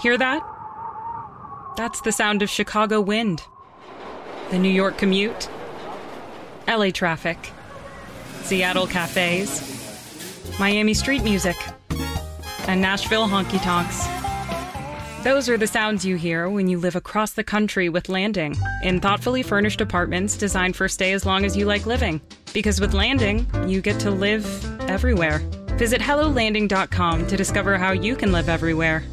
Hear that? That's the sound of Chicago wind, the New York commute, LA traffic, Seattle cafes, Miami street music, and Nashville honky tonks. Those are the sounds you hear when you live across the country with Landing in thoughtfully furnished apartments designed for stay as long as you like living. Because with Landing, you get to live everywhere. Visit HelloLanding.com to discover how you can live everywhere.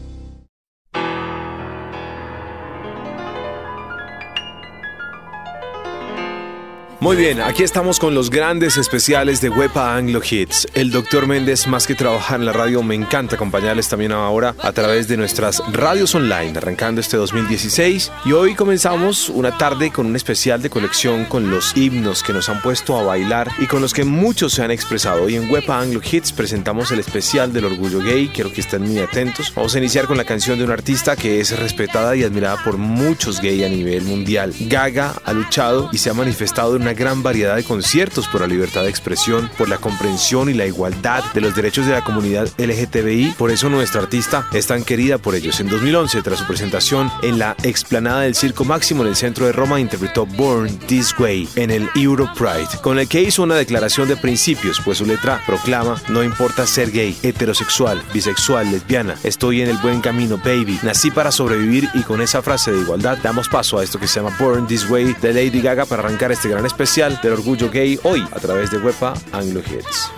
Muy bien, aquí estamos con los grandes especiales de Wepa Anglo Hits. El Dr. Méndez, más que trabajar en la radio, me encanta acompañarles también ahora a través de nuestras radios online, arrancando este 2016. Y hoy comenzamos una tarde con un especial de colección con los himnos que nos han puesto a bailar y con los que muchos se han expresado. Hoy en Wepa Anglo Hits presentamos el especial del orgullo gay, quiero que estén muy atentos. Vamos a iniciar con la canción de un artista que es respetada y admirada por muchos gay a nivel mundial. Gaga ha luchado y se ha manifestado en una gran variedad de conciertos por la libertad de expresión, por la comprensión y la igualdad de los derechos de la comunidad LGTBI. Por eso nuestra artista es tan querida por ellos. En 2011, tras su presentación en la explanada del Circo Máximo en el centro de Roma, interpretó Born This Way en el Euro Pride, con el que hizo una declaración de principios, pues su letra proclama, no importa ser gay, heterosexual, bisexual, lesbiana, estoy en el buen camino, baby, nací para sobrevivir y con esa frase de igualdad damos paso a esto que se llama Born This Way de Lady Gaga para arrancar este gran especial del orgullo gay hoy a través de Wepa Anglo Hits.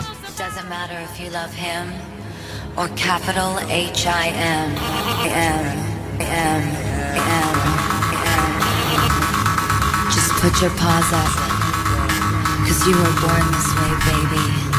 Just put your paws up, cause you were born this way, baby.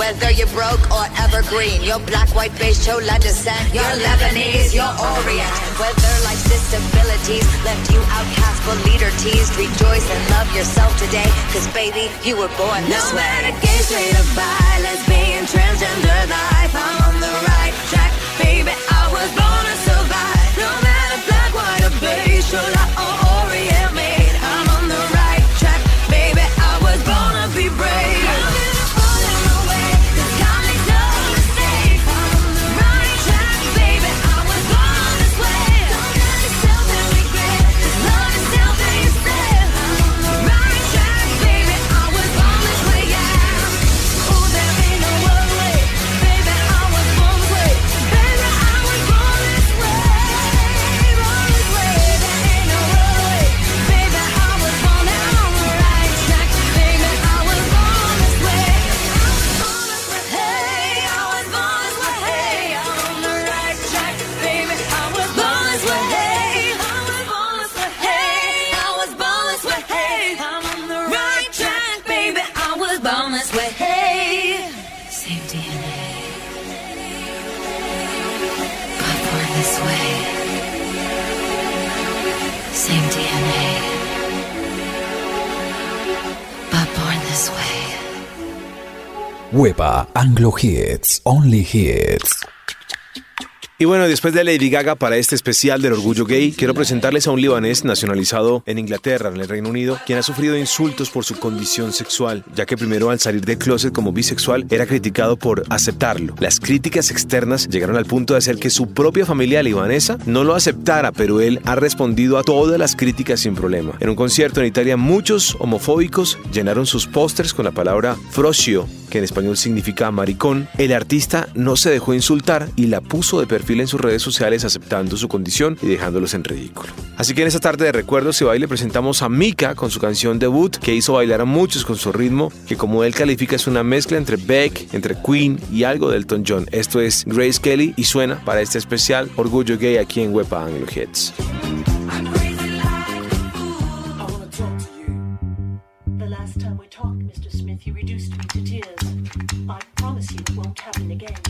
Whether you're broke or evergreen, you're black, white, beige, chola descent. You're Lebanese, you're Orient. Whether life's disabilities left you outcast but leader teased, rejoice and love yourself today. Cause baby, you were born this No way. matter gay, straight or bi, lesbian, transgender life, I'm Anglo Hits, Only Hits. Y bueno, después de Lady Gaga para este especial del orgullo gay, quiero presentarles a un libanés nacionalizado en Inglaterra, en el Reino Unido, quien ha sufrido insultos por su condición sexual, ya que primero al salir del closet como bisexual era criticado por aceptarlo. Las críticas externas llegaron al punto de hacer que su propia familia libanesa no lo aceptara, pero él ha respondido a todas las críticas sin problema. En un concierto en Italia, muchos homofóbicos llenaron sus pósters con la palabra froscio, que en español significa maricón. El artista no se dejó insultar y la puso de perfil en sus redes sociales aceptando su condición y dejándolos en ridículo. Así que en esta tarde de recuerdos y baile presentamos a Mika con su canción debut que hizo bailar a muchos con su ritmo, que como él califica es una mezcla entre Beck, entre Queen y algo de Elton John. Esto es Grace Kelly y suena para este especial Orgullo Gay aquí en Wepa Anglo Hits. Last time we talked, Mr. Smith, you reduced me to tears. I promise you it won't happen again.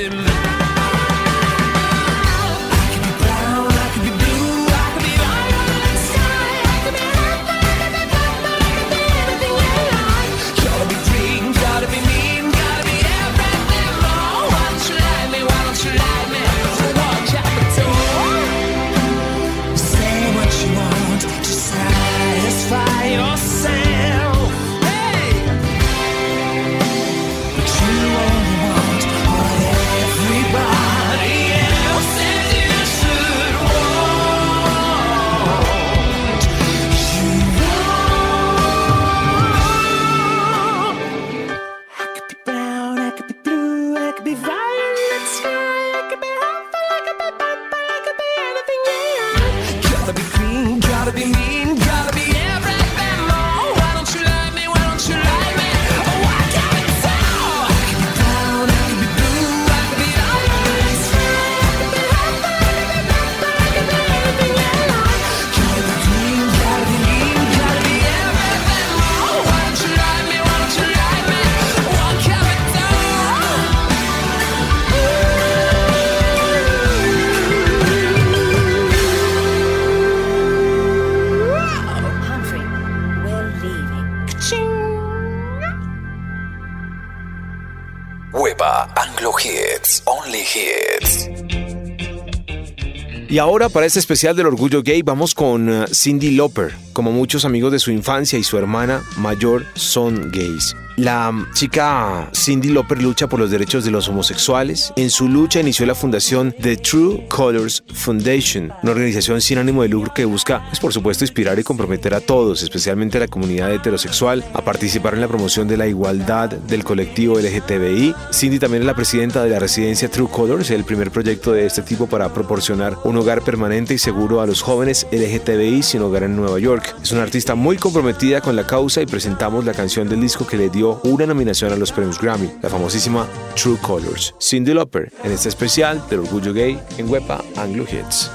in ahora para este especial del orgullo gay vamos con eh, Cindy Lauper. Como muchos amigos de su infancia y su hermana mayor son gays. La chica Cindy Lauper lucha por los derechos de los homosexuales. En su lucha inició la fundación The True Colors Foundation, una organización sin ánimo de lucro que busca, pues, por supuesto, inspirar y comprometer a todos, especialmente a la comunidad heterosexual, a participar en la promoción de la igualdad del colectivo LGTBI. Cindy también es la presidenta de la residencia True Colors, el primer proyecto de este tipo para proporcionar un hogar permanente y seguro a los jóvenes LGTBI sin hogar en Nueva York. Es una artista muy comprometida con la causa y presentamos la canción del disco que le dio una nominación a los premios Grammy, la famosísima True Colors. Cindy Lauper, en este especial del Orgullo Gay en Wepa Anglo Hits.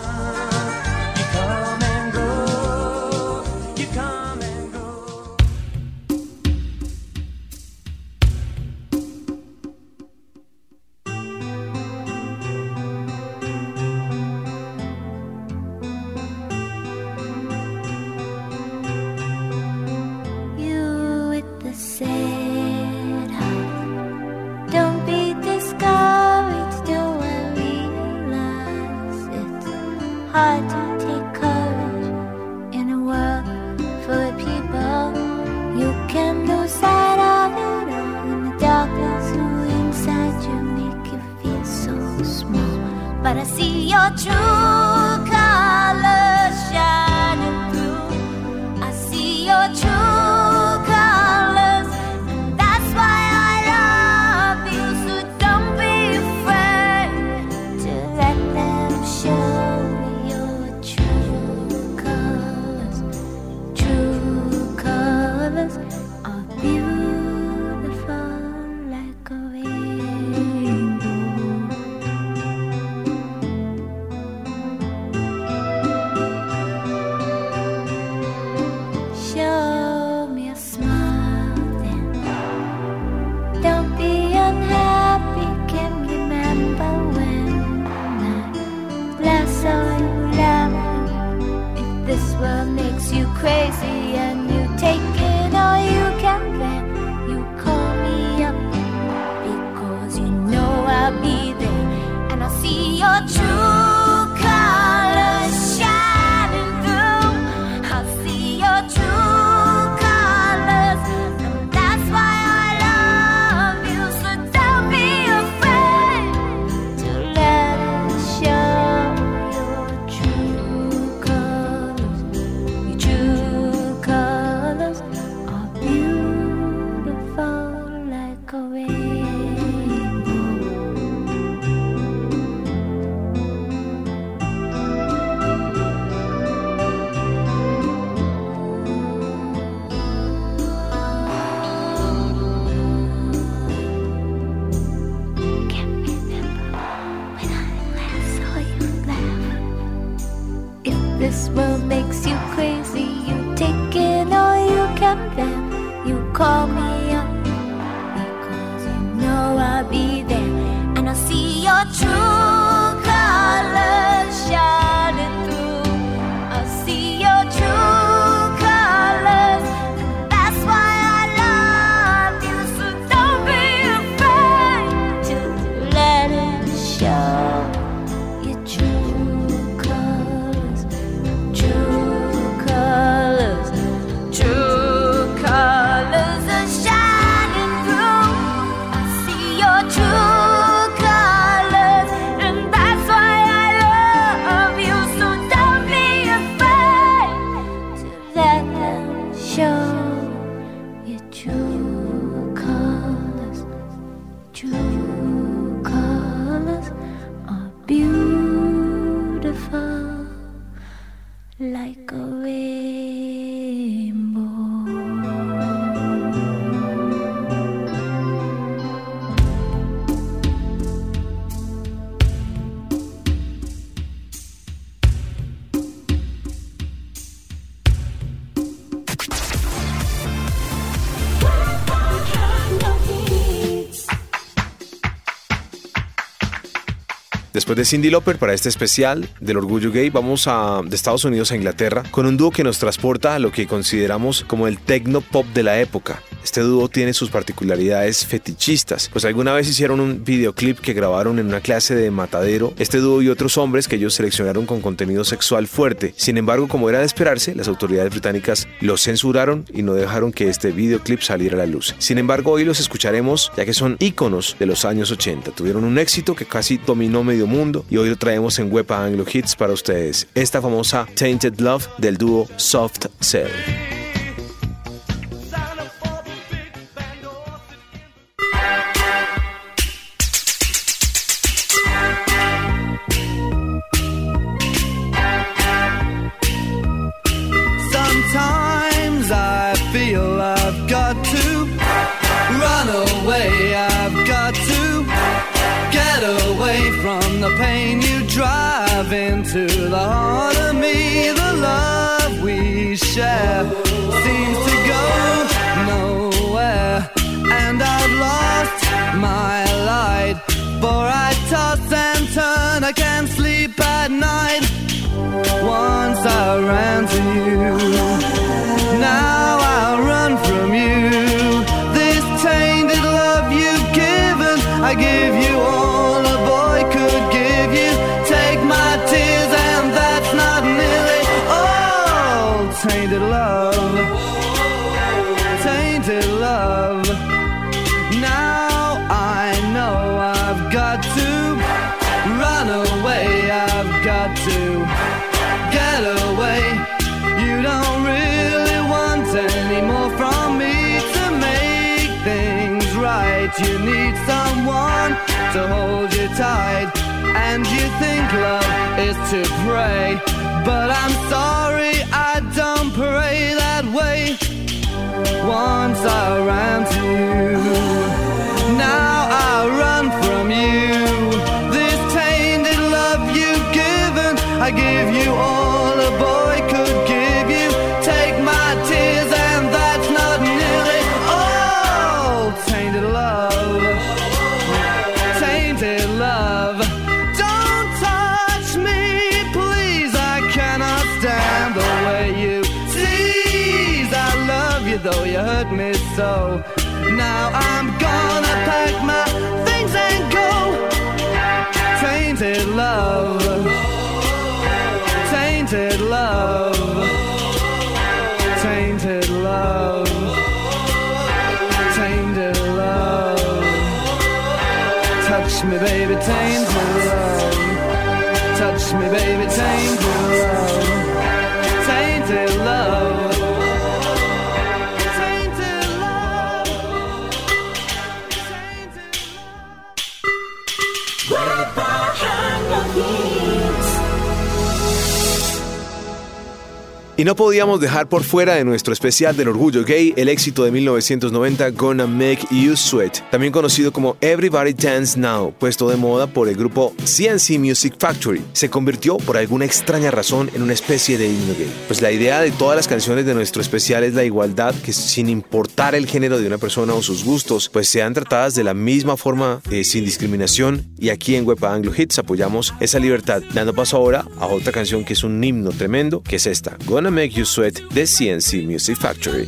Después de Cindy Lauper, para este especial del orgullo gay, vamos a, de Estados Unidos a Inglaterra con un dúo que nos transporta a lo que consideramos como el techno pop de la época. Este dúo tiene sus particularidades fetichistas, pues alguna vez hicieron un videoclip que grabaron en una clase de matadero, este dúo y otros hombres que ellos seleccionaron con contenido sexual fuerte. Sin embargo, como era de esperarse, las autoridades británicas los censuraron y no dejaron que este videoclip saliera a la luz. Sin embargo, hoy los escucharemos ya que son íconos de los años 80. Tuvieron un éxito que casi dominó medio mundo y hoy lo traemos en Wepa Anglo Hits para ustedes. Esta famosa Tainted Love del dúo Soft Cell. Toss and turn, I can't sleep at night. Once I ran to you, now I run from you. This tainted love you've given, I give you tight. And you think love is to pray. But I'm sorry, I don't pray that way. Once I ran to you, now I run from you. This tainted love you've given, I give you all me, baby, tainted love. Touch me, baby, tainted love. Tainted love. Tainted love. Y no podíamos dejar por fuera de nuestro especial del orgullo gay el éxito de 1990 Gonna Make You Sweat, también conocido como Everybody Dance Now, puesto de moda por el grupo CNC Music Factory. Se convirtió por alguna extraña razón en una especie de himno gay. Pues la idea de todas las canciones de nuestro especial es la igualdad, que sin importar el género de una persona o sus gustos, pues sean tratadas de la misma forma, eh, sin discriminación. Y aquí en Wepa Anglo Hits apoyamos esa libertad, dando paso ahora a otra canción que es un himno tremendo, que es esta, Gonna Make You Sweat the CNC Music Factory.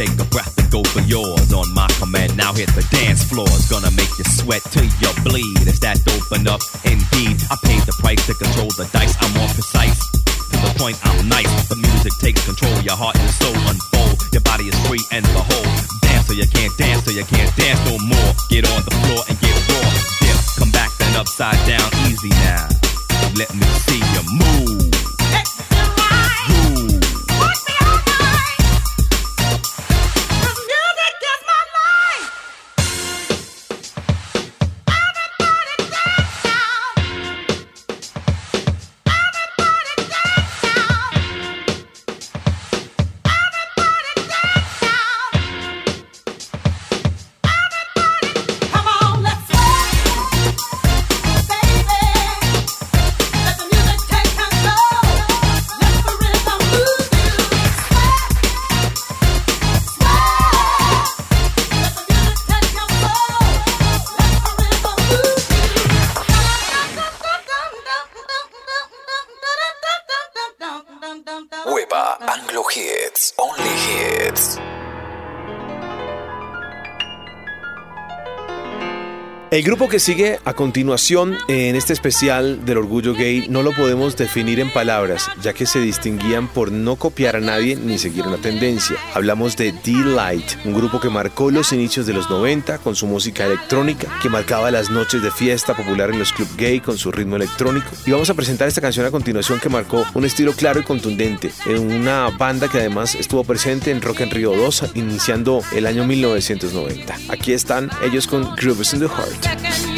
Take a breath and go for yours on my command. Now hit the dance floor. It's gonna make you sweat till you bleed. Is that dope enough? Indeed, I paid the price to control the dice. I'm more precise. To the point, I'm nice. The music takes control. Your heart and soul unfold. Your body is free and behold. Dance so you can't dance, so you can't dance no more. Get on the floor and get raw. Dip, come back then upside down, easy now. Let me see you move. El grupo que sigue a continuación en este especial del orgullo gay no lo podemos definir en palabras, ya que se distinguían por no copiar a nadie ni seguir una tendencia. Hablamos de D-Light, un grupo que marcó los inicios de los 90 con su música electrónica, que marcaba las noches de fiesta popular en los club gay con su ritmo electrónico. Y vamos a presentar esta canción a continuación que marcó un estilo claro y contundente en una banda que además estuvo presente en Rock en Rio 2 iniciando el año 1990. Aquí están ellos con Grooves in the Heart. Going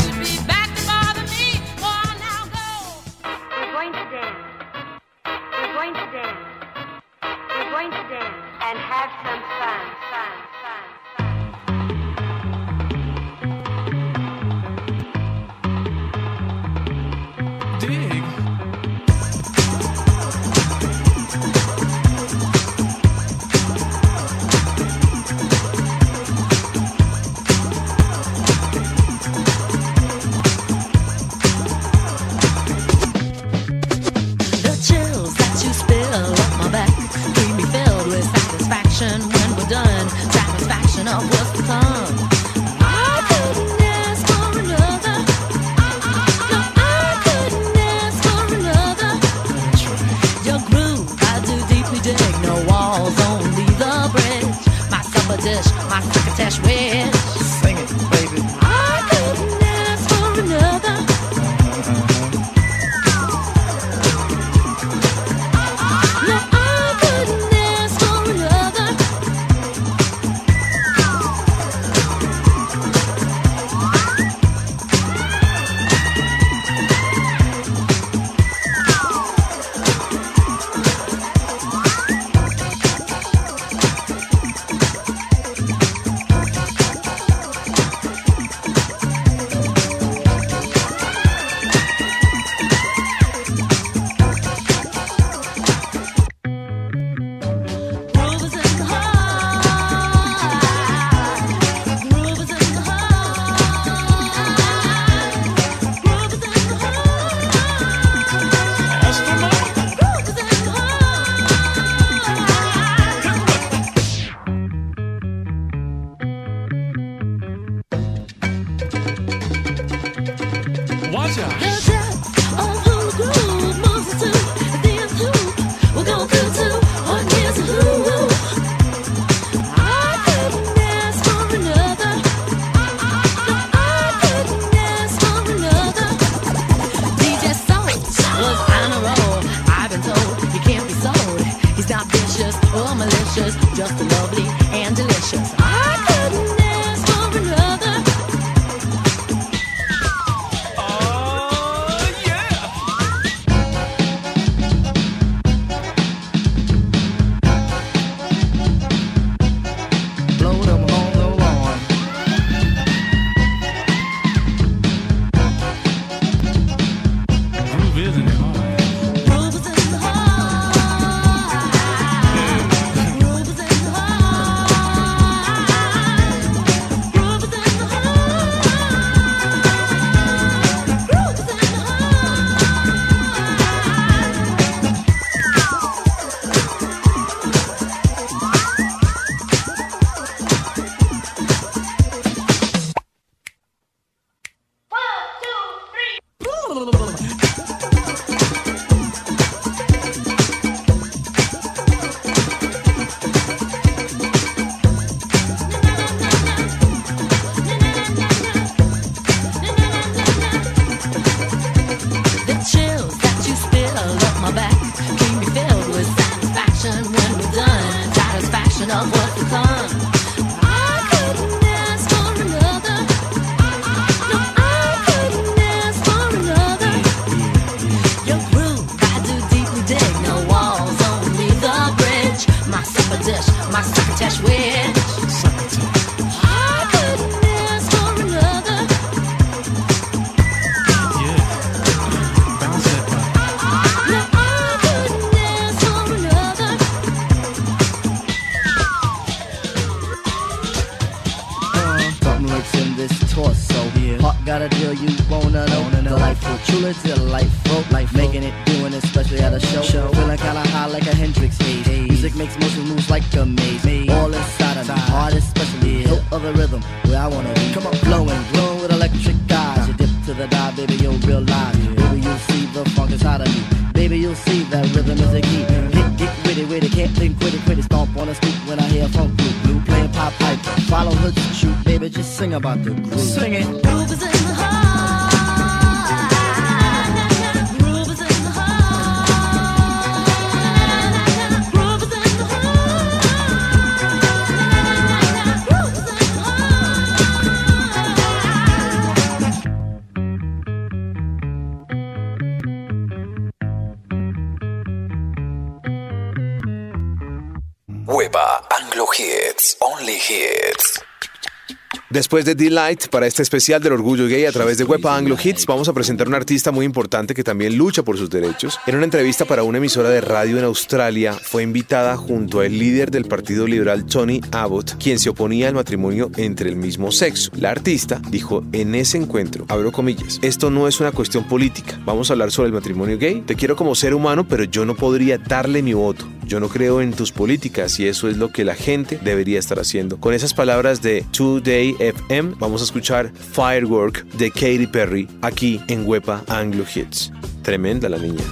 Después de Delight, para este especial del orgullo gay a través de Wepa Anglo Hits, vamos a presentar a un artista muy importante que también lucha por sus derechos. En una entrevista para una emisora de radio en Australia, fue invitada junto al líder del Partido Liberal Tony Abbott, quien se oponía al matrimonio entre el mismo sexo. La artista dijo en ese encuentro, abro comillas, esto no es una cuestión política, vamos a hablar sobre el matrimonio gay. Te quiero como ser humano, pero yo no podría darle mi voto. Yo no creo en tus políticas y eso es lo que la gente debería estar haciendo. Con esas palabras de Today FM, vamos a escuchar Firework de Katy Perry aquí en Wepa Anglo Hits. Tremenda la niña.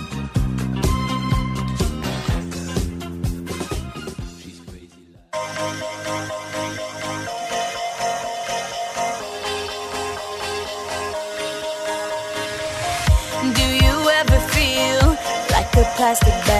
Plastic bag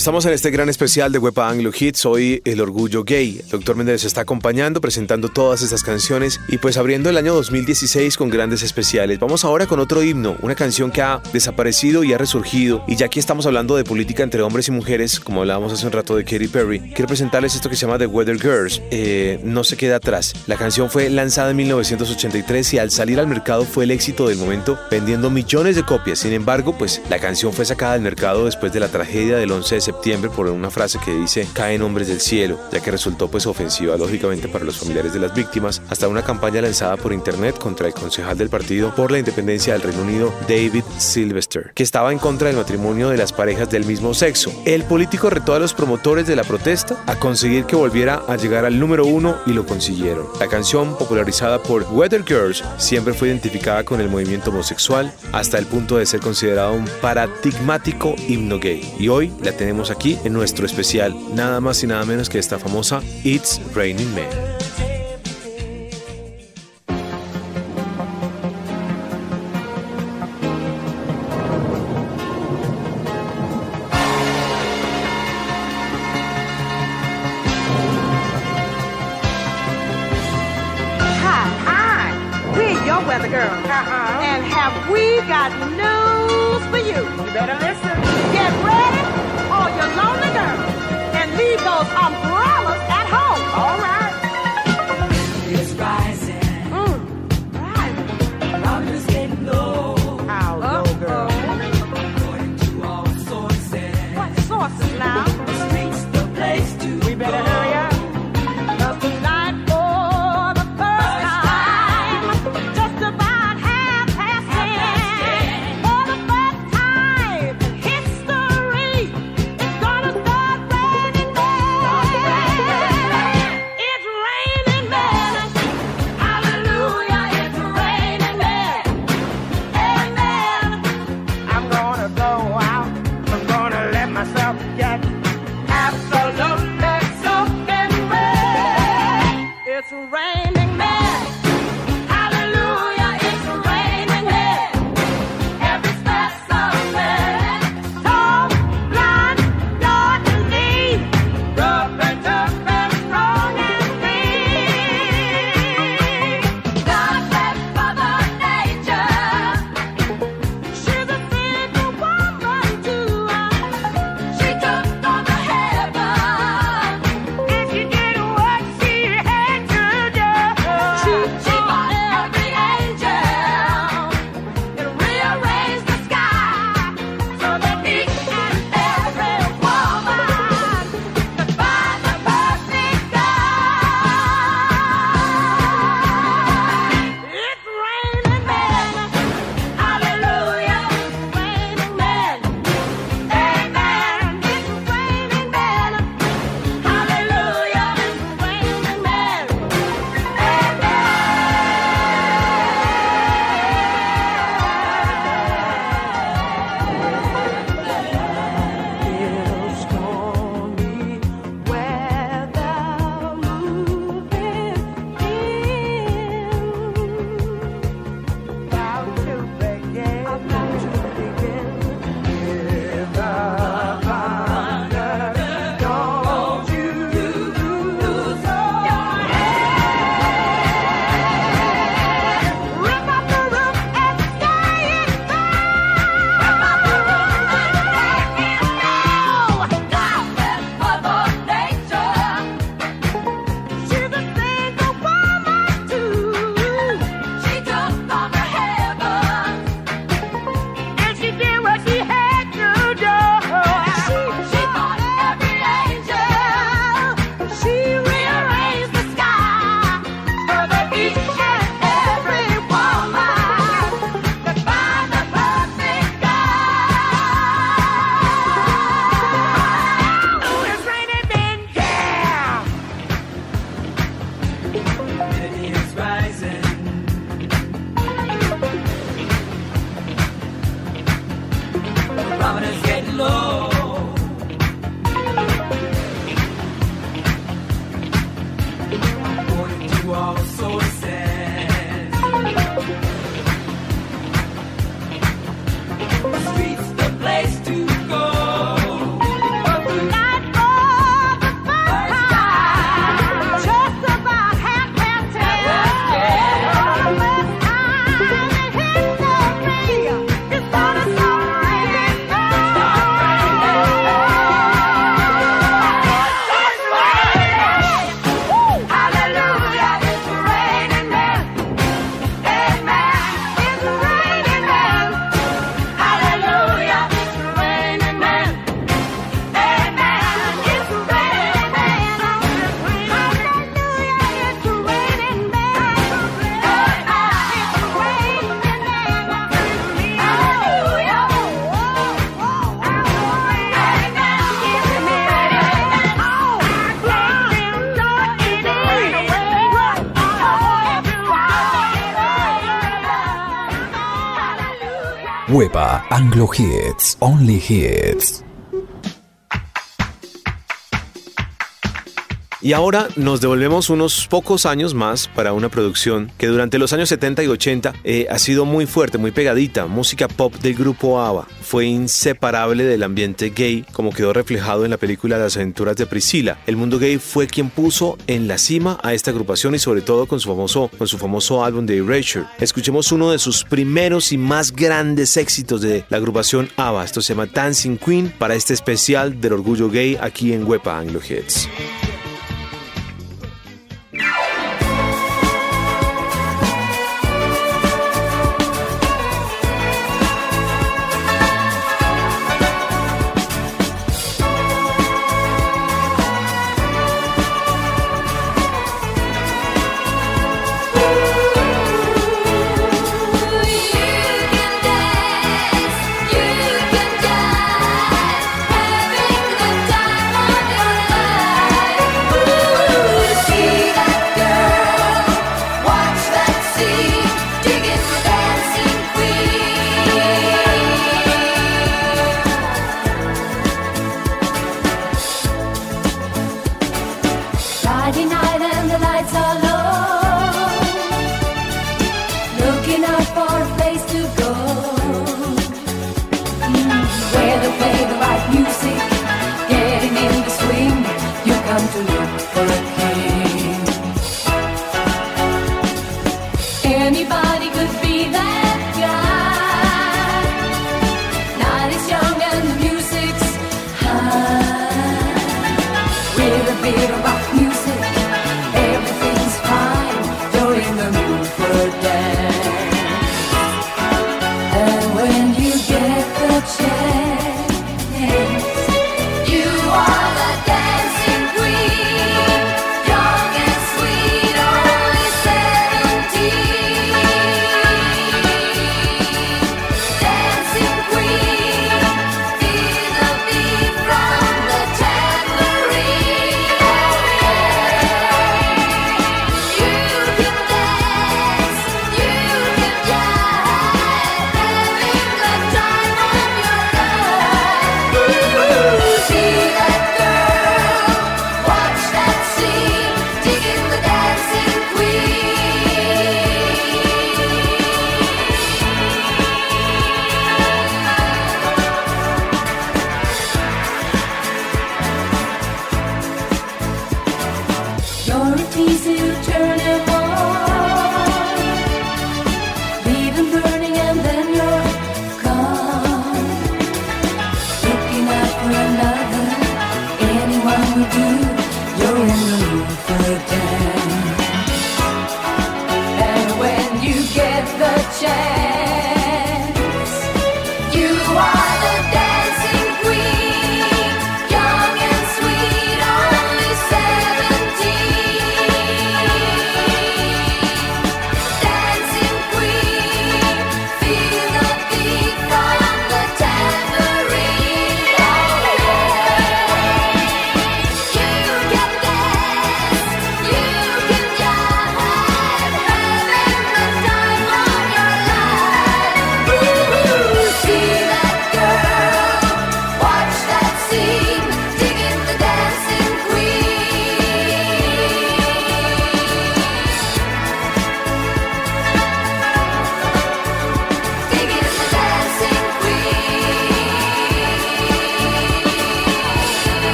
estamos en este gran especial de Wepa Anglo Hits. Hoy el orgullo gay. El Dr. Méndez está acompañando, presentando todas estas canciones y pues abriendo el año 2016 con grandes especiales. Vamos ahora con otro himno, una canción que ha desaparecido y ha resurgido. Y ya que estamos hablando de política entre hombres y mujeres, como hablábamos hace un rato de Katy Perry, quiero presentarles esto que se llama The Weather Girls. Eh, no se queda atrás. La canción fue lanzada en 1983 y al salir al mercado fue el éxito del momento, vendiendo millones de copias. Sin embargo, pues la canción fue sacada del mercado después de la tragedia del 11 de septiembre por una frase que dice caen hombres del cielo, ya que resultó pues ofensiva lógicamente para los familiares de las víctimas, hasta una campaña lanzada por internet contra el concejal del partido por la independencia del Reino Unido, David Sylvester, que estaba en contra del matrimonio de las parejas del mismo sexo. El político retó a los promotores de la protesta a conseguir que volviera a llegar al número uno y lo consiguieron. La canción, popularizada por Weather Girls, siempre fue identificada con el movimiento homosexual hasta el punto de ser considerado un paradigmático himno gay. Y hoy la tenemos aquí en nuestro especial, nada más y nada menos que esta famosa It's Raining Men. Hits, Only Hits. Y ahora nos devolvemos unos pocos años más para una producción que durante los años 70 y 80 eh, ha sido muy fuerte, muy pegadita, música pop del grupo ABBA. Fue inseparable del ambiente gay, como quedó reflejado en la película Las aventuras de Priscila. El mundo gay fue quien puso en la cima a esta agrupación y sobre todo con su famoso, con su famoso álbum de Erasure. Escuchemos uno de sus primeros y más grandes éxitos de la agrupación ABBA. Esto se llama Dancing Queen para este especial del orgullo gay aquí en Wepa Anglo Hits.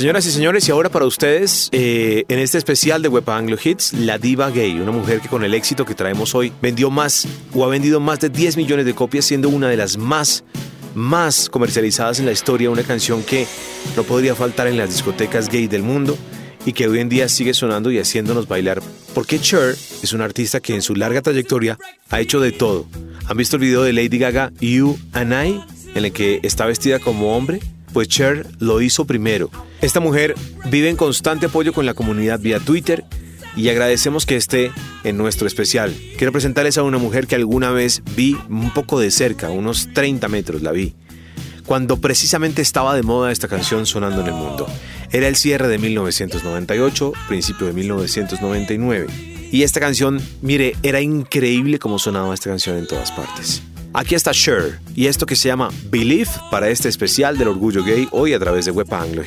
Señoras y señores, y ahora para ustedes, eh, en este especial de Wepa Anglo Hits, la diva gay, una mujer que con el éxito que traemos hoy vendió más o ha vendido más de 10 millones de copias, siendo una de las más, más comercializadas en la historia, una canción que no podría faltar en las discotecas gay del mundo y que hoy en día sigue sonando y haciéndonos bailar. Porque Cher es una artista que en su larga trayectoria ha hecho de todo. ¿Han visto el video de Lady Gaga You and I? En el que está vestida como hombre pues Cher lo hizo primero. Esta mujer vive en constante apoyo con la comunidad vía Twitter y agradecemos que esté en nuestro especial. Quiero presentarles a una mujer que alguna vez vi un poco de cerca, unos 30 metros la vi, cuando precisamente estaba de moda esta canción sonando en el mundo. Era el cierre de 1998, principio de 1999. Y esta canción, mire, era increíble como sonaba esta canción en todas partes. Aquí está Cher y esto que se llama Believe para este especial del orgullo gay hoy a través de Wepa Anglo.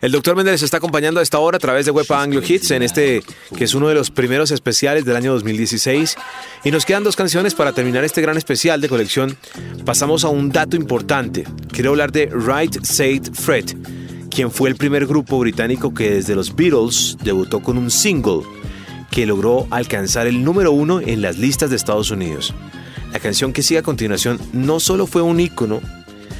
El doctor Méndez está acompañando a esta hora a través de Wepa Anglo Hits en este que es uno de los primeros especiales del año 2016. Y nos quedan dos canciones para terminar este gran especial de colección. Pasamos a un dato importante. Quiero hablar de Right Said Fred, quien fue el primer grupo británico que desde los Beatles debutó con un single que logró alcanzar el número uno en las listas de Estados Unidos. La canción que sigue a continuación no solo fue un ícono,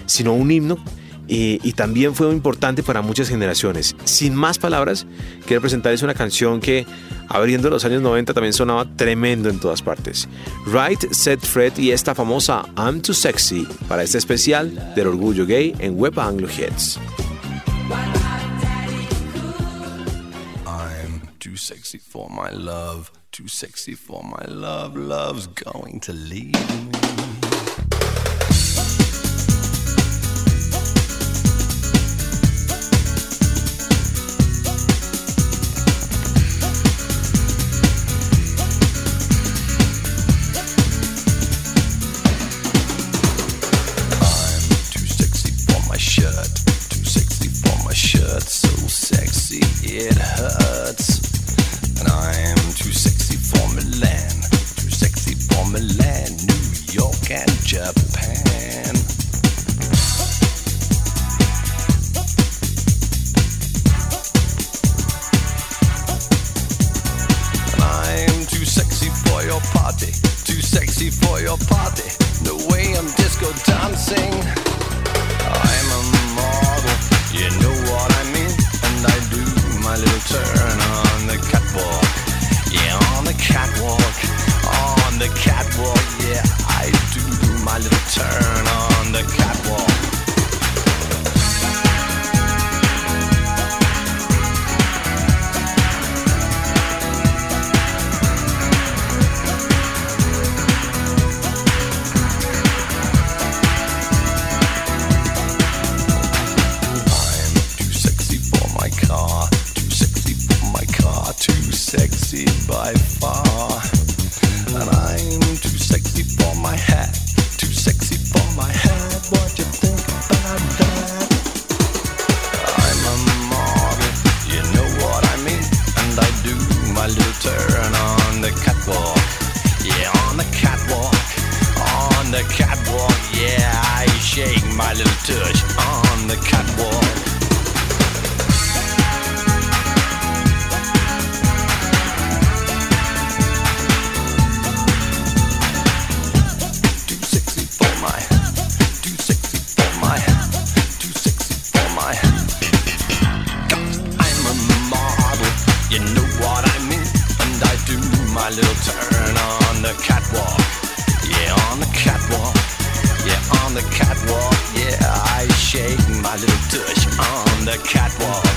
sino un himno y, y también fue importante para muchas generaciones. Sin más palabras, quiero presentarles una canción que abriendo los años 90 también sonaba tremendo en todas partes. Right, Set Fred y esta famosa I'm Too Sexy para este especial del orgullo gay en Web Anglo Hits. I'm too sexy for my love, too sexy for my love. Love's going to leave me. It hurts. And I'm too sexy for Milan, too sexy for Milan, New York and Japan. A little touch on the catwalk.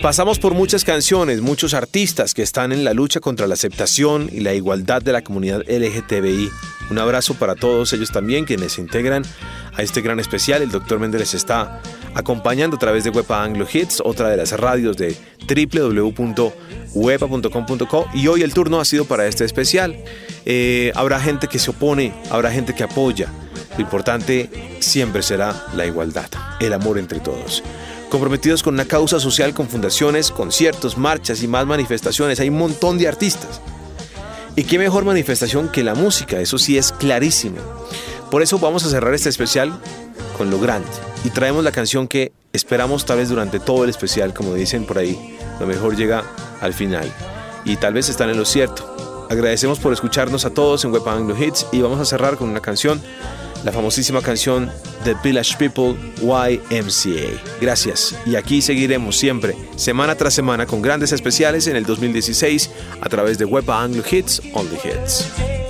Pasamos por muchas canciones, muchos artistas que están en la lucha contra la aceptación y la igualdad de la comunidad LGTBI. Un abrazo para todos ellos también quienes se integran a este gran especial. El Dr. Méndez está acompañando a través de Wepa Anglo Hits, otra de las radios de www.wepa.com.co y hoy el turno ha sido para este especial. Eh, habrá gente que se opone, habrá gente que apoya. Lo importante siempre será la igualdad, el amor entre todos comprometidos con una causa social con fundaciones, conciertos, marchas y más manifestaciones. Hay un montón de artistas. Y qué mejor manifestación que la música, eso sí es clarísimo. Por eso vamos a cerrar este especial con lo grande. Y traemos la canción que esperamos tal vez durante todo el especial, como dicen por ahí. Lo mejor llega al final. Y tal vez están en lo cierto. Agradecemos por escucharnos a todos en Web Anglo Hits y vamos a cerrar con una canción la famosísima canción The Village People YMCA. Gracias. Y aquí seguiremos siempre, semana tras semana, con grandes especiales en el 2016 a través de Web Anglo Hits Only Hits.